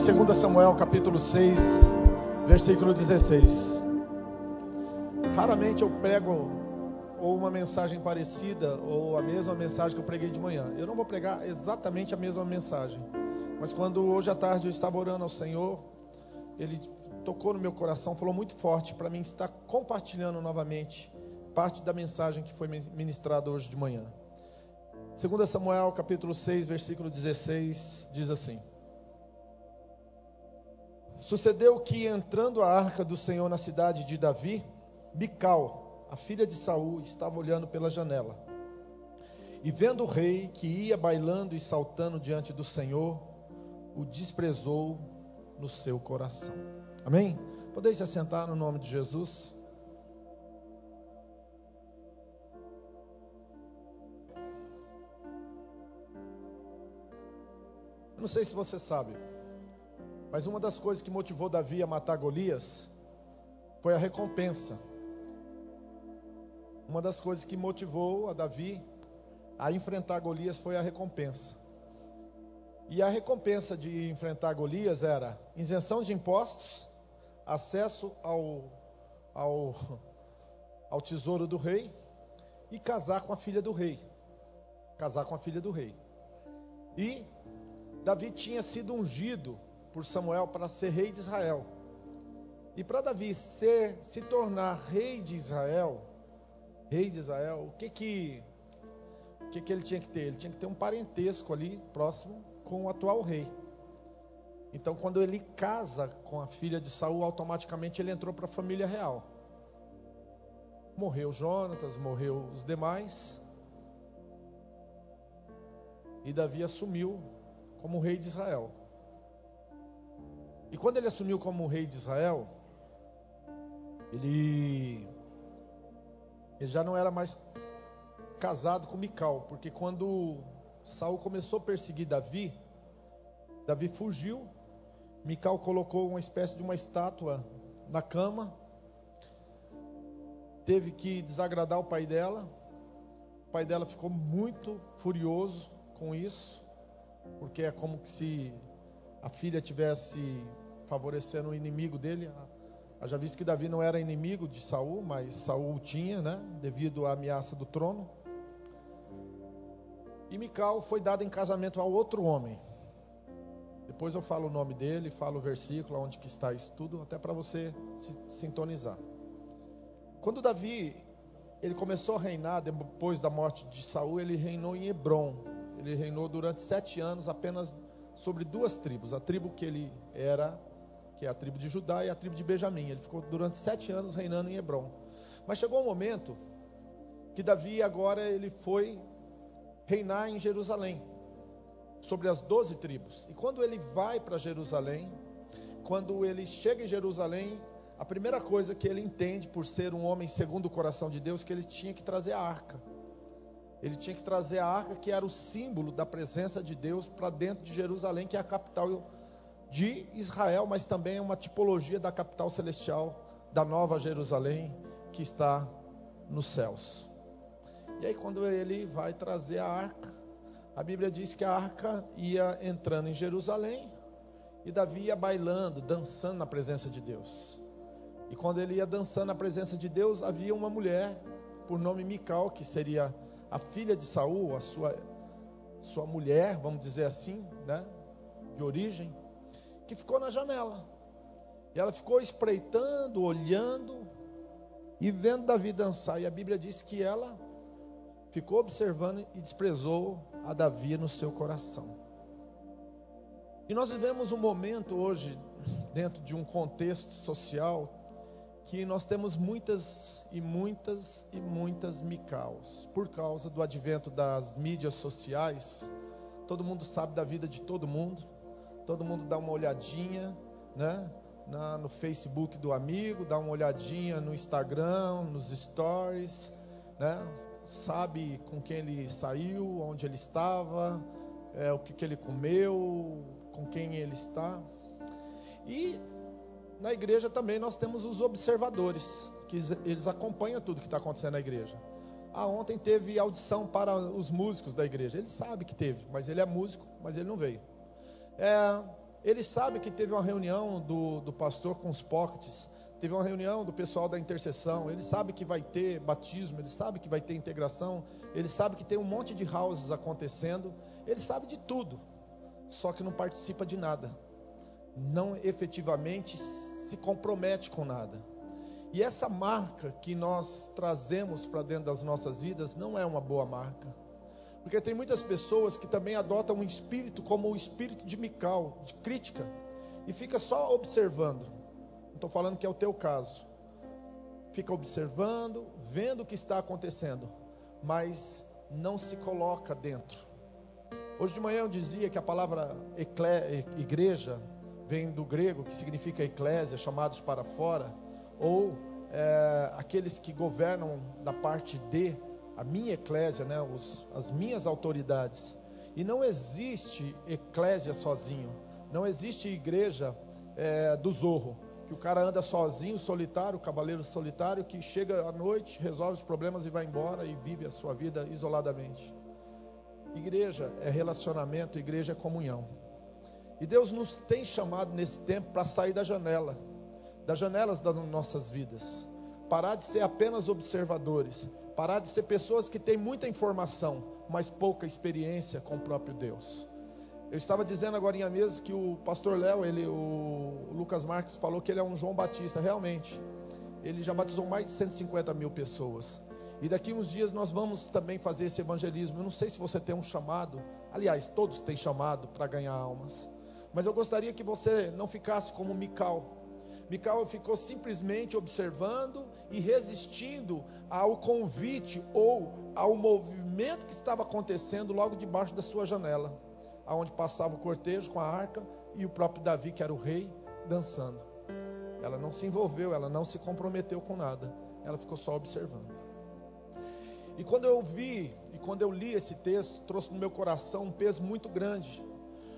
2 Samuel capítulo 6, versículo 16. Raramente eu prego ou uma mensagem parecida ou a mesma mensagem que eu preguei de manhã. Eu não vou pregar exatamente a mesma mensagem, mas quando hoje à tarde eu estava orando ao Senhor, Ele tocou no meu coração, falou muito forte para mim estar compartilhando novamente parte da mensagem que foi ministrada hoje de manhã. 2 Samuel capítulo 6, versículo 16, diz assim: Sucedeu que entrando a arca do Senhor na cidade de Davi, Mical, a filha de Saul, estava olhando pela janela. E vendo o rei que ia bailando e saltando diante do Senhor, o desprezou no seu coração. Amém? Podeis se assentar no nome de Jesus? Eu não sei se você sabe, mas uma das coisas que motivou Davi a matar Golias foi a recompensa. Uma das coisas que motivou a Davi a enfrentar Golias foi a recompensa. E a recompensa de enfrentar Golias era isenção de impostos, acesso ao, ao, ao tesouro do rei e casar com a filha do rei. Casar com a filha do rei. E Davi tinha sido ungido por Samuel para ser rei de Israel. E para Davi ser, se tornar rei de Israel, rei de Israel, o que que, o que que ele tinha que ter? Ele tinha que ter um parentesco ali próximo com o atual rei. Então, quando ele casa com a filha de Saul, automaticamente ele entrou para a família real. Morreu Jonatas, morreu os demais. E Davi assumiu como rei de Israel. E quando ele assumiu como rei de Israel, ele, ele já não era mais casado com Mical, porque quando Saul começou a perseguir Davi, Davi fugiu, Mical colocou uma espécie de uma estátua na cama, teve que desagradar o pai dela, o pai dela ficou muito furioso com isso, porque é como se a filha tivesse favorecendo o inimigo dele. Já visto que Davi não era inimigo de Saul, mas Saul tinha, né, devido à ameaça do trono. E Mical foi dada em casamento a outro homem. Depois eu falo o nome dele, falo o versículo, onde que está isso tudo, até para você se sintonizar. Quando Davi ele começou a reinar depois da morte de Saul, ele reinou em Hebron. Ele reinou durante sete anos apenas sobre duas tribos: a tribo que ele era, que é a tribo de Judá, e a tribo de Benjamim. Ele ficou durante sete anos reinando em Hebron. Mas chegou um momento que Davi agora ele foi reinar em Jerusalém, sobre as doze tribos. E quando ele vai para Jerusalém, quando ele chega em Jerusalém, a primeira coisa que ele entende, por ser um homem segundo o coração de Deus, que ele tinha que trazer a arca. Ele tinha que trazer a arca, que era o símbolo da presença de Deus, para dentro de Jerusalém, que é a capital de Israel, mas também é uma tipologia da capital celestial, da nova Jerusalém, que está nos céus. E aí, quando ele vai trazer a arca, a Bíblia diz que a arca ia entrando em Jerusalém e Davi ia bailando, dançando na presença de Deus. E quando ele ia dançando na presença de Deus, havia uma mulher por nome Mical, que seria a filha de Saul, a sua sua mulher, vamos dizer assim, né, de origem, que ficou na janela. E ela ficou espreitando, olhando e vendo Davi dançar. E a Bíblia diz que ela ficou observando e desprezou a Davi no seu coração. E nós vivemos um momento hoje, dentro de um contexto social, que nós temos muitas e muitas e muitas micaus. Por causa do advento das mídias sociais, todo mundo sabe da vida de todo mundo, todo mundo dá uma olhadinha, né? Na, no Facebook do amigo, dá uma olhadinha no Instagram, nos stories, né? Sabe com quem ele saiu, onde ele estava, é, o que, que ele comeu, com quem ele está. E na igreja também nós temos os observadores, que eles acompanham tudo que está acontecendo na igreja. Ah, ontem teve audição para os músicos da igreja. Ele sabe que teve, mas ele é músico, mas ele não veio. É, Ele sabe que teve uma reunião do, do pastor com os pockets, teve uma reunião do pessoal da intercessão. Ele sabe que vai ter batismo, ele sabe que vai ter integração, ele sabe que tem um monte de houses acontecendo. Ele sabe de tudo, só que não participa de nada, não efetivamente se compromete com nada. E essa marca que nós trazemos para dentro das nossas vidas não é uma boa marca. Porque tem muitas pessoas que também adotam um espírito como o espírito de Mical, de crítica, e fica só observando. Não estou falando que é o teu caso. Fica observando, vendo o que está acontecendo, mas não se coloca dentro. Hoje de manhã eu dizia que a palavra igreja vem do grego, que significa eclésia, chamados para fora, ou é, aqueles que governam da parte de a minha eclésia, né, os, as minhas autoridades. E não existe eclésia sozinho, não existe igreja é, do zorro, que o cara anda sozinho, solitário, cavaleiro solitário, que chega à noite, resolve os problemas e vai embora e vive a sua vida isoladamente. Igreja é relacionamento, igreja é comunhão. E Deus nos tem chamado nesse tempo para sair da janela, das janelas das nossas vidas, parar de ser apenas observadores Parar de ser pessoas que têm muita informação, mas pouca experiência com o próprio Deus. Eu estava dizendo agora mesmo que o pastor Léo, ele, o Lucas Marques falou que ele é um João Batista, realmente. Ele já batizou mais de 150 mil pessoas. E daqui uns dias nós vamos também fazer esse evangelismo. Eu não sei se você tem um chamado, aliás, todos têm chamado para ganhar almas. Mas eu gostaria que você não ficasse como Mical, Micael ficou simplesmente observando e resistindo ao convite ou ao movimento que estava acontecendo logo debaixo da sua janela, aonde passava o cortejo com a arca e o próprio Davi, que era o rei, dançando. Ela não se envolveu, ela não se comprometeu com nada, ela ficou só observando. E quando eu vi e quando eu li esse texto, trouxe no meu coração um peso muito grande,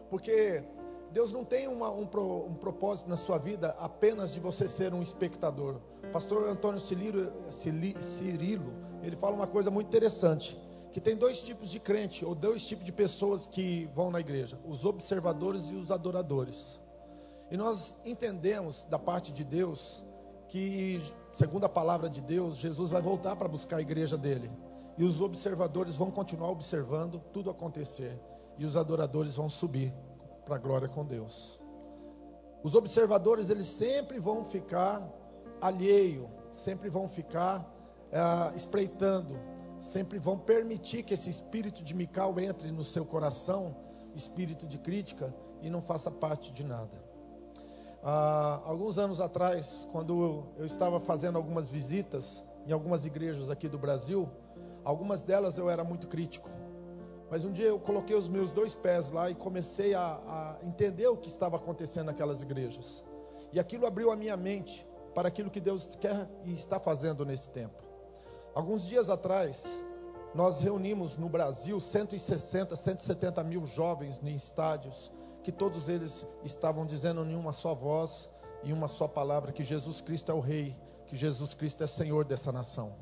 porque Deus não tem uma, um, um, propósito na sua vida apenas de você ser um espectador. Pastor Antônio Cirilo, Cirilo, ele fala uma coisa muito interessante, que tem dois tipos de crente, ou dois tipos de pessoas que vão na igreja, os observadores e os adoradores. E nós entendemos da parte de Deus que, segundo a palavra de Deus, Jesus vai voltar para buscar a igreja dele. E os observadores vão continuar observando tudo acontecer. E os adoradores vão subir para a glória com Deus. Os observadores, eles sempre vão ficar alheio, sempre vão ficar é, espreitando, sempre vão permitir que esse espírito de Mical entre no seu coração, espírito de crítica, e não faça parte de nada. Ah, alguns anos atrás, quando eu estava fazendo algumas visitas em algumas igrejas aqui do Brasil, algumas delas eu era muito crítico. Mas um dia eu coloquei os meus dois pés lá e comecei a, a entender o que estava acontecendo naquelas igrejas. E aquilo abriu a minha mente para aquilo que Deus quer e está fazendo nesse tempo. Alguns dias atrás, nós reunimos no Brasil 160, 170 mil jovens em estádios, que todos eles estavam dizendo em uma só voz e uma só palavra que Jesus Cristo é o Rei, que Jesus Cristo é Senhor dessa nação.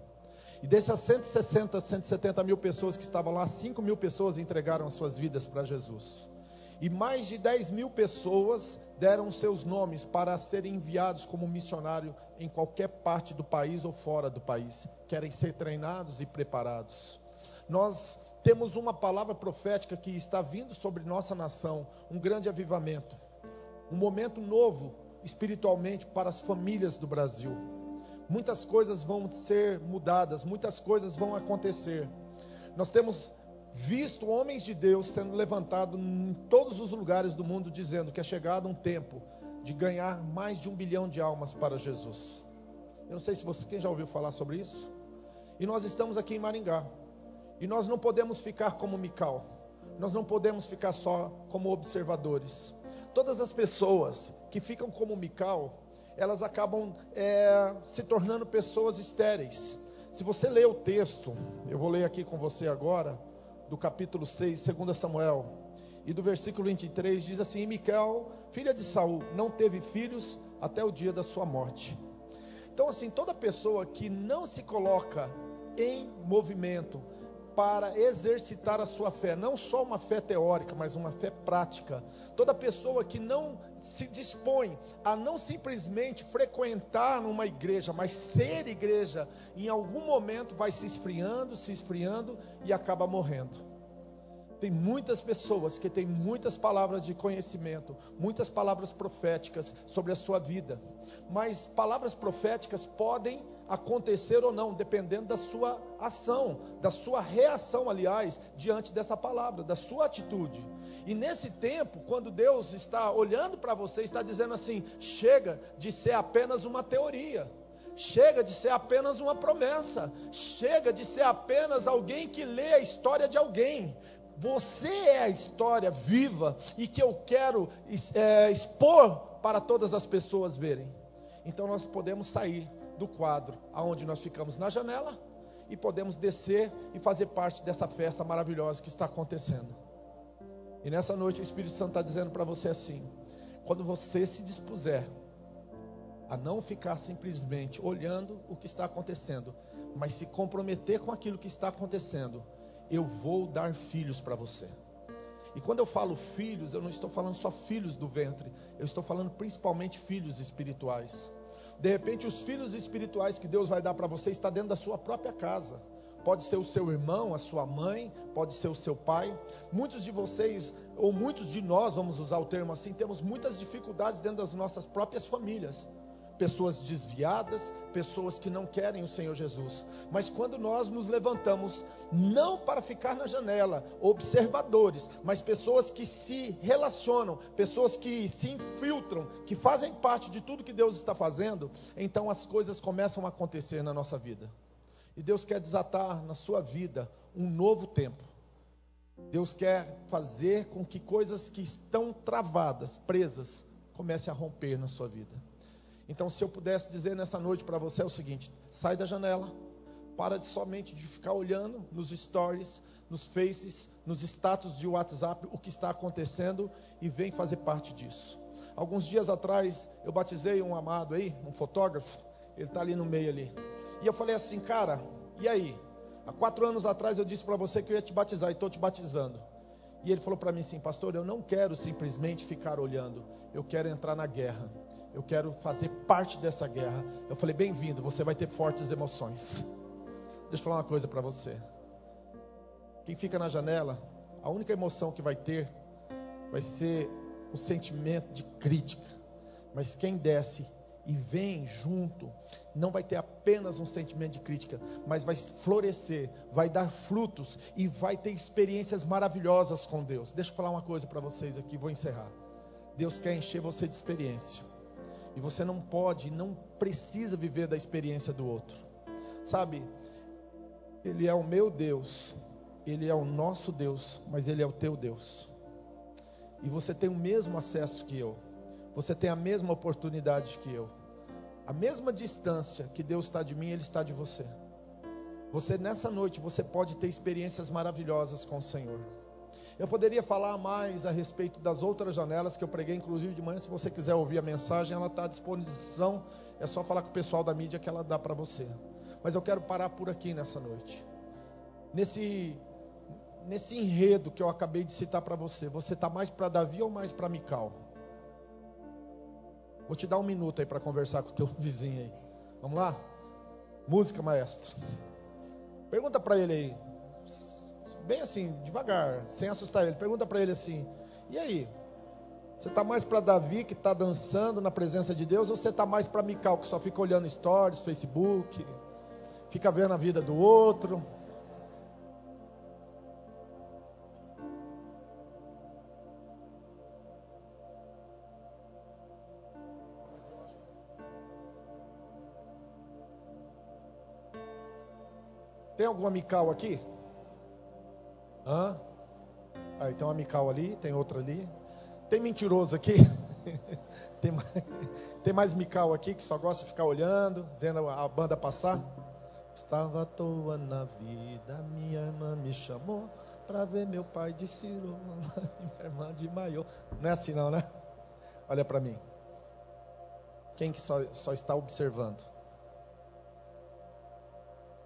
E dessas 160, 170 mil pessoas que estavam lá, 5 mil pessoas entregaram as suas vidas para Jesus. E mais de 10 mil pessoas deram seus nomes para serem enviados como missionário em qualquer parte do país ou fora do país. Querem ser treinados e preparados. Nós temos uma palavra profética que está vindo sobre nossa nação, um grande avivamento, um momento novo espiritualmente para as famílias do Brasil muitas coisas vão ser mudadas, muitas coisas vão acontecer. Nós temos visto homens de Deus sendo levantados em todos os lugares do mundo, dizendo que é chegado um tempo de ganhar mais de um bilhão de almas para Jesus. Eu não sei se você quem já ouviu falar sobre isso. E nós estamos aqui em Maringá. E nós não podemos ficar como Mical. Nós não podemos ficar só como observadores. Todas as pessoas que ficam como Mical, elas acabam é, se tornando pessoas estéreis. Se você ler o texto, eu vou ler aqui com você agora, do capítulo 6, 2 Samuel, e do versículo 23, diz assim: Micael, filha de Saul, não teve filhos até o dia da sua morte. Então, assim, toda pessoa que não se coloca em movimento, para exercitar a sua fé, não só uma fé teórica, mas uma fé prática. Toda pessoa que não se dispõe a não simplesmente frequentar uma igreja, mas ser igreja, em algum momento vai se esfriando, se esfriando e acaba morrendo. Tem muitas pessoas que têm muitas palavras de conhecimento, muitas palavras proféticas sobre a sua vida, mas palavras proféticas podem acontecer ou não, dependendo da sua ação, da sua reação, aliás, diante dessa palavra, da sua atitude. E nesse tempo, quando Deus está olhando para você, está dizendo assim: chega de ser apenas uma teoria. Chega de ser apenas uma promessa, chega de ser apenas alguém que lê a história de alguém, você é a história viva e que eu quero é, expor para todas as pessoas verem. Então nós podemos sair do quadro aonde nós ficamos na janela e podemos descer e fazer parte dessa festa maravilhosa que está acontecendo. E nessa noite o Espírito Santo está dizendo para você assim: quando você se dispuser a não ficar simplesmente olhando o que está acontecendo, mas se comprometer com aquilo que está acontecendo, eu vou dar filhos para você. E quando eu falo filhos, eu não estou falando só filhos do ventre, eu estou falando principalmente filhos espirituais. De repente, os filhos espirituais que Deus vai dar para você está dentro da sua própria casa. Pode ser o seu irmão, a sua mãe, pode ser o seu pai. Muitos de vocês, ou muitos de nós, vamos usar o termo assim, temos muitas dificuldades dentro das nossas próprias famílias pessoas desviadas, pessoas que não querem o Senhor Jesus. Mas quando nós nos levantamos, não para ficar na janela, observadores, mas pessoas que se relacionam, pessoas que se infiltram, que fazem parte de tudo que Deus está fazendo, então as coisas começam a acontecer na nossa vida. E Deus quer desatar na sua vida um novo tempo. Deus quer fazer com que coisas que estão travadas, presas, comecem a romper na sua vida. Então, se eu pudesse dizer nessa noite para você é o seguinte: sai da janela, para de somente de ficar olhando nos stories, nos faces, nos status de WhatsApp o que está acontecendo e vem fazer parte disso. Alguns dias atrás eu batizei um amado aí, um fotógrafo, ele está ali no meio ali. E eu falei assim, cara, e aí? Há quatro anos atrás eu disse para você que eu ia te batizar e estou te batizando. E ele falou para mim assim, pastor, eu não quero simplesmente ficar olhando, eu quero entrar na guerra eu quero fazer parte dessa guerra. Eu falei, bem-vindo, você vai ter fortes emoções. Deixa eu falar uma coisa para você. Quem fica na janela, a única emoção que vai ter vai ser um sentimento de crítica. Mas quem desce e vem junto, não vai ter apenas um sentimento de crítica, mas vai florescer, vai dar frutos e vai ter experiências maravilhosas com Deus. Deixa eu falar uma coisa para vocês aqui, vou encerrar. Deus quer encher você de experiência. E você não pode, não precisa viver da experiência do outro. Sabe? Ele é o meu Deus, ele é o nosso Deus, mas ele é o teu Deus. E você tem o mesmo acesso que eu. Você tem a mesma oportunidade que eu. A mesma distância que Deus está de mim, ele está de você. Você nessa noite, você pode ter experiências maravilhosas com o Senhor. Eu poderia falar mais a respeito das outras janelas que eu preguei, inclusive de manhã. Se você quiser ouvir a mensagem, ela está à disposição. É só falar com o pessoal da mídia que ela dá para você. Mas eu quero parar por aqui nessa noite. Nesse, nesse enredo que eu acabei de citar para você, você está mais para Davi ou mais para Mical? Vou te dar um minuto aí para conversar com o teu vizinho aí. Vamos lá? Música, maestro. Pergunta para ele aí bem assim, devagar, sem assustar ele. Pergunta para ele assim: e aí? Você está mais para Davi que está dançando na presença de Deus ou você está mais para Mical que só fica olhando stories, Facebook, fica vendo a vida do outro? Tem alguma Mical aqui? Hã? Aí tem uma amical ali, tem outra ali. Tem mentiroso aqui? tem, mais, tem mais mical aqui que só gosta de ficar olhando, vendo a banda passar? Estava à toa na vida, minha irmã me chamou para ver meu pai de Ciro, minha irmã de maior. Não é assim não, né? Olha para mim. Quem que só, só está observando?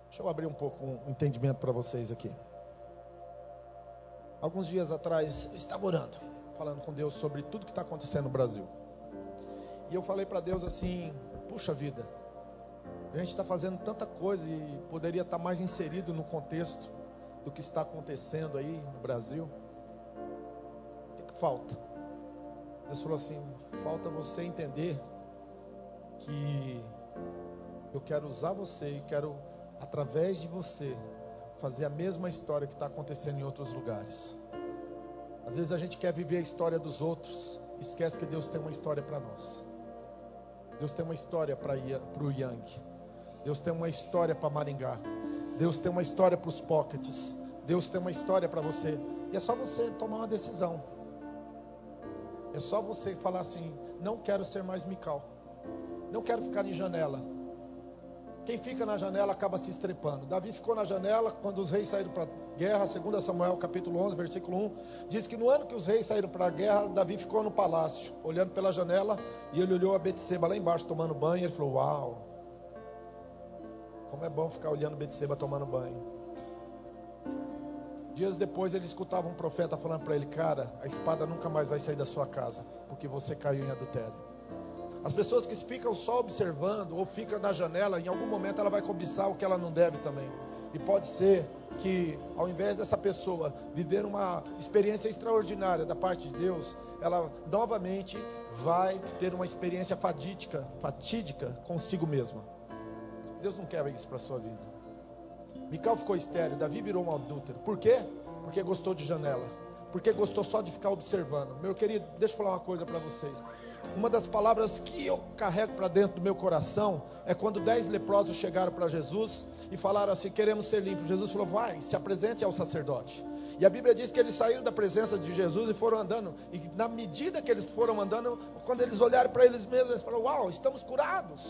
Deixa eu abrir um pouco um entendimento para vocês aqui. Alguns dias atrás, eu estava orando, falando com Deus sobre tudo que está acontecendo no Brasil. E eu falei para Deus assim: puxa vida, a gente está fazendo tanta coisa e poderia estar tá mais inserido no contexto do que está acontecendo aí no Brasil. O que, que falta? Deus falou assim: falta você entender que eu quero usar você e quero, através de você, fazer a mesma história que está acontecendo em outros lugares. Às vezes a gente quer viver a história dos outros, esquece que Deus tem uma história para nós. Deus tem uma história para o Yang. Deus tem uma história para Maringá. Deus tem uma história para os pockets. Deus tem uma história para você. E é só você tomar uma decisão. É só você falar assim: não quero ser mais Mical. Não quero ficar em janela. Quem fica na janela acaba se estrepando. Davi ficou na janela quando os reis saíram para a guerra. 2 Samuel capítulo 11, versículo 1. Diz que no ano que os reis saíram para a guerra, Davi ficou no palácio, olhando pela janela. E ele olhou a Betseba lá embaixo tomando banho. E ele falou: Uau, como é bom ficar olhando Betseba tomando banho. Dias depois ele escutava um profeta falando para ele: Cara, a espada nunca mais vai sair da sua casa, porque você caiu em adultério. As pessoas que ficam só observando ou ficam na janela, em algum momento ela vai cobiçar o que ela não deve também. E pode ser que, ao invés dessa pessoa viver uma experiência extraordinária da parte de Deus, ela novamente vai ter uma experiência fatídica, fatídica consigo mesma. Deus não quer isso para sua vida. Mical ficou estéreo, Davi virou um adúltero. Por quê? Porque gostou de janela. Porque gostou só de ficar observando. Meu querido, deixa eu falar uma coisa para vocês. Uma das palavras que eu carrego para dentro do meu coração é quando dez leprosos chegaram para Jesus e falaram assim: queremos ser limpos. Jesus falou: vai, se apresente ao sacerdote. E a Bíblia diz que eles saíram da presença de Jesus e foram andando. E na medida que eles foram andando, quando eles olharam para eles mesmos, eles falaram: Uau, estamos curados.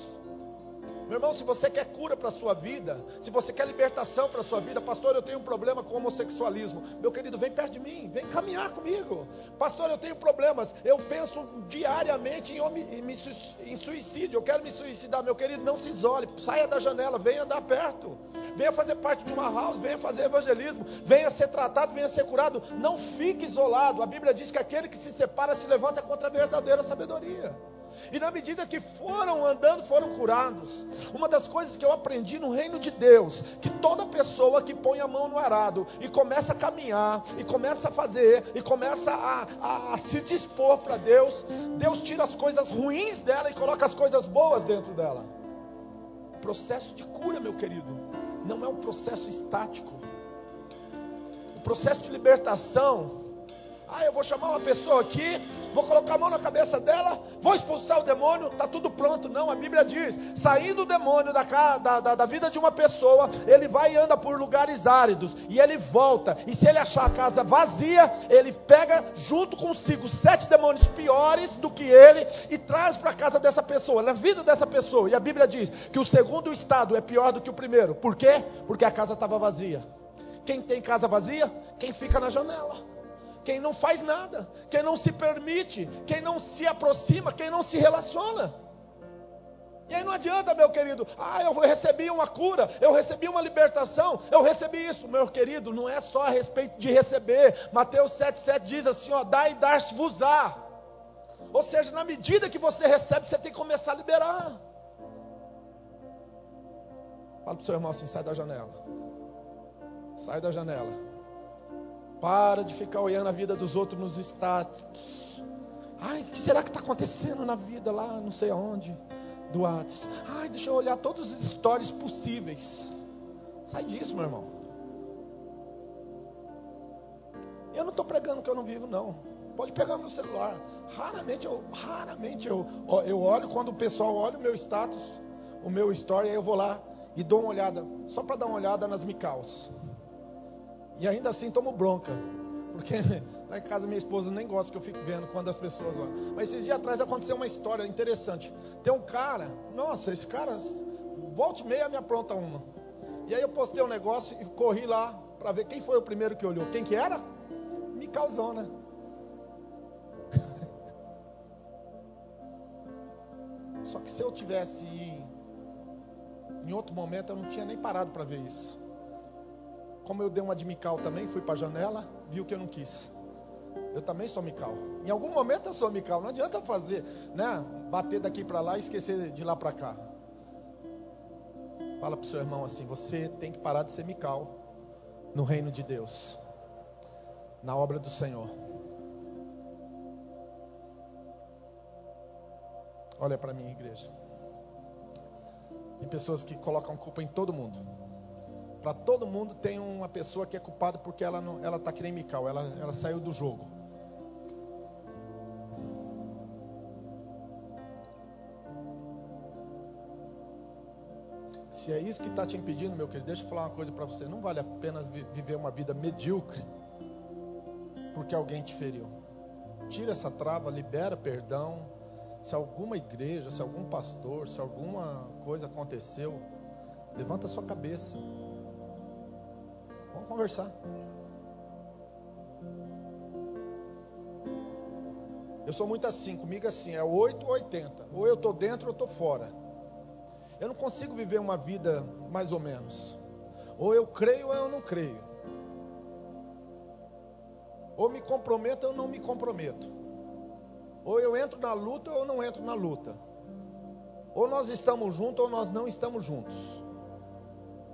Meu irmão, se você quer cura para a sua vida, se você quer libertação para a sua vida, pastor, eu tenho um problema com homossexualismo. Meu querido, vem perto de mim, vem caminhar comigo. Pastor, eu tenho problemas. Eu penso diariamente em, em suicídio. Eu quero me suicidar. Meu querido, não se isole. Saia da janela, venha andar perto. Venha fazer parte de uma house, venha fazer evangelismo, venha ser tratado, venha ser curado. Não fique isolado. A Bíblia diz que aquele que se separa se levanta contra a verdadeira sabedoria. E na medida que foram andando, foram curados. Uma das coisas que eu aprendi no reino de Deus, que toda pessoa que põe a mão no arado e começa a caminhar, e começa a fazer, e começa a, a, a se dispor para Deus, Deus tira as coisas ruins dela e coloca as coisas boas dentro dela. O processo de cura, meu querido, não é um processo estático. O processo de libertação ah, eu vou chamar uma pessoa aqui, vou colocar a mão na cabeça dela, vou expulsar o demônio, está tudo pronto. Não, a Bíblia diz: saindo o demônio da, da, da, da vida de uma pessoa, ele vai e anda por lugares áridos, e ele volta. E se ele achar a casa vazia, ele pega junto consigo sete demônios piores do que ele e traz para a casa dessa pessoa, na vida dessa pessoa. E a Bíblia diz que o segundo estado é pior do que o primeiro. Por quê? Porque a casa estava vazia. Quem tem casa vazia? Quem fica na janela quem não faz nada, quem não se permite, quem não se aproxima, quem não se relaciona. E aí não adianta, meu querido, ah, eu recebi uma cura, eu recebi uma libertação, eu recebi isso, meu querido, não é só a respeito de receber. Mateus 7,7 diz assim: ó, dá e dar-vos-á. Ou seja, na medida que você recebe, você tem que começar a liberar. Fala para o seu irmão assim: sai da janela. Sai da janela. Para de ficar olhando a vida dos outros nos status. Ai, o que será que está acontecendo na vida lá, não sei aonde, do Whats? Ai, deixa eu olhar todos os stories possíveis. Sai disso, meu irmão. Eu não estou pregando que eu não vivo, não. Pode pegar meu celular. Raramente eu, raramente eu, eu olho quando o pessoal olha o meu status, o meu story, aí eu vou lá e dou uma olhada, só para dar uma olhada nas micaus. E ainda assim tomo bronca. Porque lá em casa minha esposa nem gosta que eu fique vendo quando as pessoas olham. Mas esses dias atrás aconteceu uma história interessante. Tem um cara, nossa, esse cara, volte e meia me apronta uma. E aí eu postei um negócio e corri lá para ver quem foi o primeiro que olhou. Quem que era? Me causou, né? Só que se eu tivesse em outro momento, eu não tinha nem parado para ver isso. Como eu dei uma de Mical também, fui para a janela, viu que eu não quis. Eu também sou Mical. Em algum momento eu sou Mical. Não adianta fazer, né? Bater daqui para lá e esquecer de lá para cá. Fala para o seu irmão assim: você tem que parar de ser Mical no reino de Deus, na obra do Senhor. Olha para mim, igreja. Tem pessoas que colocam culpa em todo mundo. Para todo mundo tem uma pessoa que é culpada porque ela não, ela está que nem Mical, ela, ela saiu do jogo. Se é isso que está te impedindo, meu querido, deixa eu falar uma coisa para você. Não vale a pena viver uma vida medíocre porque alguém te feriu. Tira essa trava, libera perdão. Se alguma igreja, se algum pastor, se alguma coisa aconteceu, levanta sua cabeça. Vamos conversar. Eu sou muito assim, comigo assim, é 8 ou 80. Ou eu estou dentro ou estou fora. Eu não consigo viver uma vida mais ou menos. Ou eu creio ou eu não creio. Ou me comprometo ou não me comprometo. Ou eu entro na luta ou não entro na luta. Ou nós estamos juntos ou nós não estamos juntos.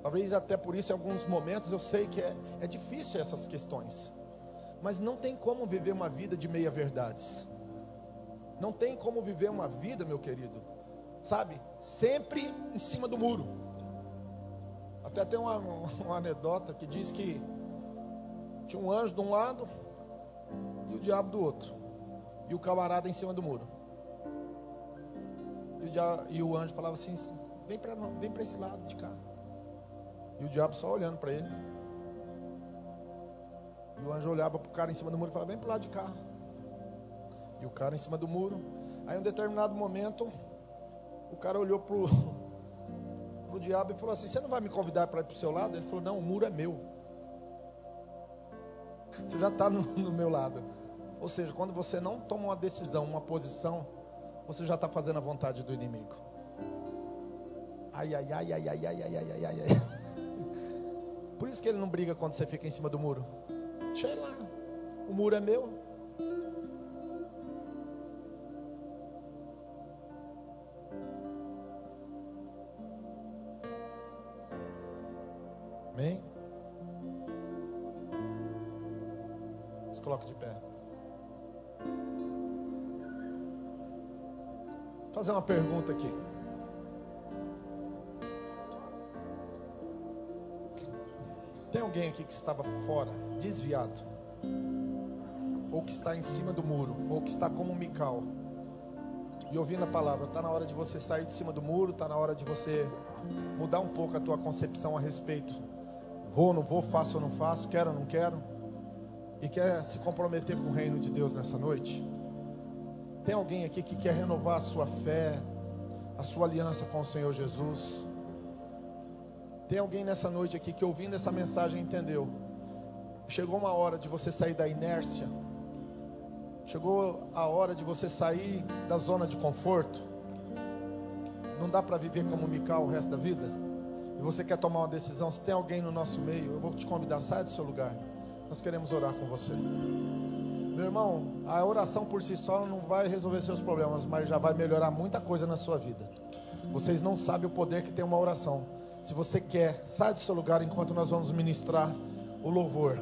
Talvez até por isso, em alguns momentos, eu sei que é, é difícil essas questões. Mas não tem como viver uma vida de meia-verdades. Não tem como viver uma vida, meu querido, sabe? Sempre em cima do muro. Até tem uma, uma anedota que diz que tinha um anjo de um lado e o diabo do outro. E o camarada em cima do muro. E o, diabo, e o anjo falava assim: vem para esse lado de cá. E o diabo só olhando para ele. E o anjo olhava para o cara em cima do muro e falava: Vem para o lado de cá. E o cara em cima do muro. Aí, em um determinado momento, o cara olhou para o diabo e falou assim: Você não vai me convidar para ir para o seu lado? Ele falou: Não, o muro é meu. Você já está no, no meu lado. Ou seja, quando você não toma uma decisão, uma posição, você já está fazendo a vontade do inimigo. Ai, ai, ai, ai, ai, ai, ai, ai, ai, ai. Por isso que ele não briga quando você fica em cima do muro. Deixa ele lá. O muro é meu. Amém? Se coloque de pé. Vou fazer uma pergunta aqui. Alguém aqui que estava fora, desviado, ou que está em cima do muro, ou que está como um mical, e ouvindo a palavra, está na hora de você sair de cima do muro, está na hora de você mudar um pouco a tua concepção a respeito. Vou, ou não vou, faço ou não faço, quero ou não quero, e quer se comprometer com o reino de Deus nessa noite? Tem alguém aqui que quer renovar a sua fé, a sua aliança com o Senhor Jesus? Tem alguém nessa noite aqui que ouvindo essa mensagem entendeu? Chegou uma hora de você sair da inércia. Chegou a hora de você sair da zona de conforto. Não dá para viver como Mical o resto da vida. E você quer tomar uma decisão. Se tem alguém no nosso meio, eu vou te convidar, sai do seu lugar. Nós queremos orar com você. Meu irmão, a oração por si só não vai resolver seus problemas, mas já vai melhorar muita coisa na sua vida. Vocês não sabem o poder que tem uma oração. Se você quer, sai do seu lugar enquanto nós vamos ministrar o louvor.